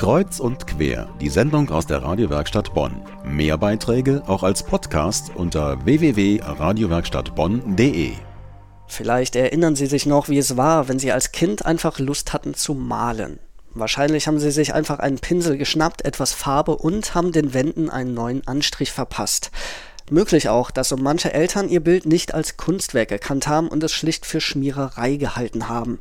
Kreuz und quer, die Sendung aus der Radiowerkstatt Bonn. Mehr Beiträge auch als Podcast unter www.radiowerkstattbonn.de. Vielleicht erinnern Sie sich noch, wie es war, wenn Sie als Kind einfach Lust hatten zu malen. Wahrscheinlich haben Sie sich einfach einen Pinsel geschnappt, etwas Farbe und haben den Wänden einen neuen Anstrich verpasst. Möglich auch, dass so manche Eltern ihr Bild nicht als Kunstwerk erkannt haben und es schlicht für Schmiererei gehalten haben.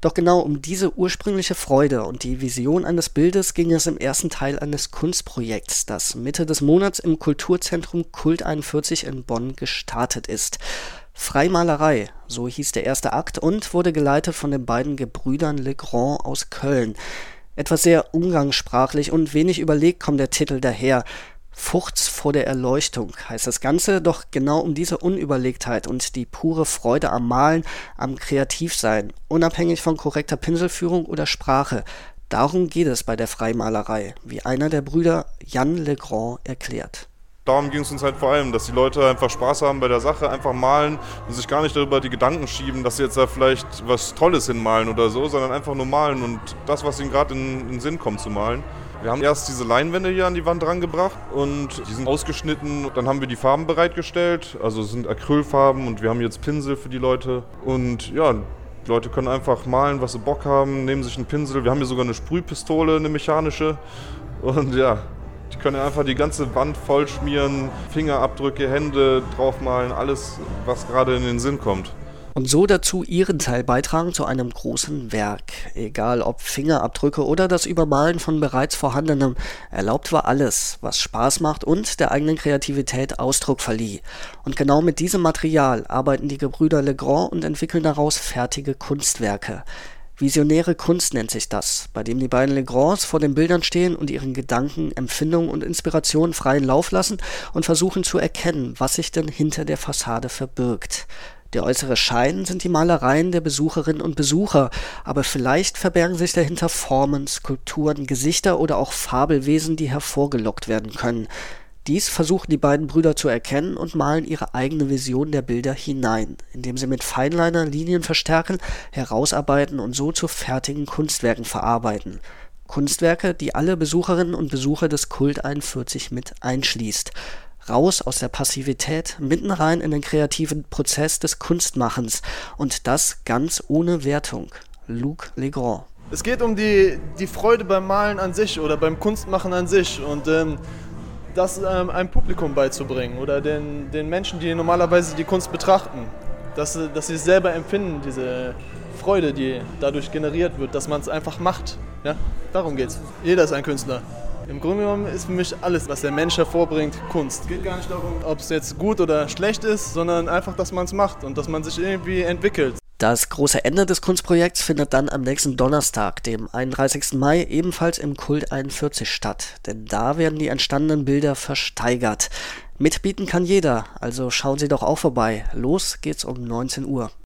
Doch genau um diese ursprüngliche Freude und die Vision eines Bildes ging es im ersten Teil eines Kunstprojekts, das Mitte des Monats im Kulturzentrum Kult 41 in Bonn gestartet ist. Freimalerei, so hieß der erste Akt und wurde geleitet von den beiden Gebrüdern Legrand aus Köln. Etwas sehr umgangssprachlich und wenig überlegt kommt der Titel daher. Furchts vor der Erleuchtung heißt das Ganze, doch genau um diese Unüberlegtheit und die pure Freude am Malen, am Kreativsein, unabhängig von korrekter Pinselführung oder Sprache, darum geht es bei der Freimalerei, wie einer der Brüder Jan Legrand erklärt darum ging es uns halt vor allem, dass die Leute einfach Spaß haben bei der Sache, einfach malen und sich gar nicht darüber die Gedanken schieben, dass sie jetzt da vielleicht was Tolles hinmalen oder so, sondern einfach nur malen und das, was ihnen gerade in, in den Sinn kommt zu malen. Wir haben erst diese Leinwände hier an die Wand drangebracht und die sind ausgeschnitten. Dann haben wir die Farben bereitgestellt. Also es sind Acrylfarben und wir haben jetzt Pinsel für die Leute. Und ja, die Leute können einfach malen, was sie Bock haben, nehmen sich einen Pinsel. Wir haben hier sogar eine Sprühpistole, eine mechanische. Und ja, die können einfach die ganze Wand voll schmieren, Fingerabdrücke, Hände draufmalen, alles, was gerade in den Sinn kommt und so dazu ihren Teil beitragen zu einem großen Werk. Egal ob Fingerabdrücke oder das Übermalen von bereits vorhandenem, erlaubt war alles, was Spaß macht und der eigenen Kreativität Ausdruck verlieh. Und genau mit diesem Material arbeiten die Gebrüder Legrand und entwickeln daraus fertige Kunstwerke. Visionäre Kunst nennt sich das, bei dem die beiden Legrands vor den Bildern stehen und ihren Gedanken, Empfindungen und Inspirationen freien Lauf lassen und versuchen zu erkennen, was sich denn hinter der Fassade verbirgt. Der äußere Schein sind die Malereien der Besucherinnen und Besucher, aber vielleicht verbergen sich dahinter Formen, Skulpturen, Gesichter oder auch Fabelwesen, die hervorgelockt werden können. Dies versuchen die beiden Brüder zu erkennen und malen ihre eigene Vision der Bilder hinein, indem sie mit Feinliner Linien verstärken, herausarbeiten und so zu fertigen Kunstwerken verarbeiten. Kunstwerke, die alle Besucherinnen und Besucher des Kult 41 mit einschließt raus aus der Passivität, mitten rein in den kreativen Prozess des Kunstmachens und das ganz ohne Wertung. Luc Legrand. Es geht um die, die Freude beim Malen an sich oder beim Kunstmachen an sich und ähm, das ähm, einem Publikum beizubringen oder den, den Menschen, die normalerweise die Kunst betrachten, dass, dass sie selber empfinden, diese Freude, die dadurch generiert wird, dass man es einfach macht. Ja? Darum geht's. Jeder ist ein Künstler. Im Grunde genommen ist für mich alles, was der Mensch hervorbringt, Kunst. Es geht gar nicht darum, ob es jetzt gut oder schlecht ist, sondern einfach, dass man es macht und dass man sich irgendwie entwickelt. Das große Ende des Kunstprojekts findet dann am nächsten Donnerstag, dem 31. Mai, ebenfalls im Kult 41 statt, denn da werden die entstandenen Bilder versteigert. Mitbieten kann jeder, also schauen Sie doch auch vorbei. Los geht's um 19 Uhr.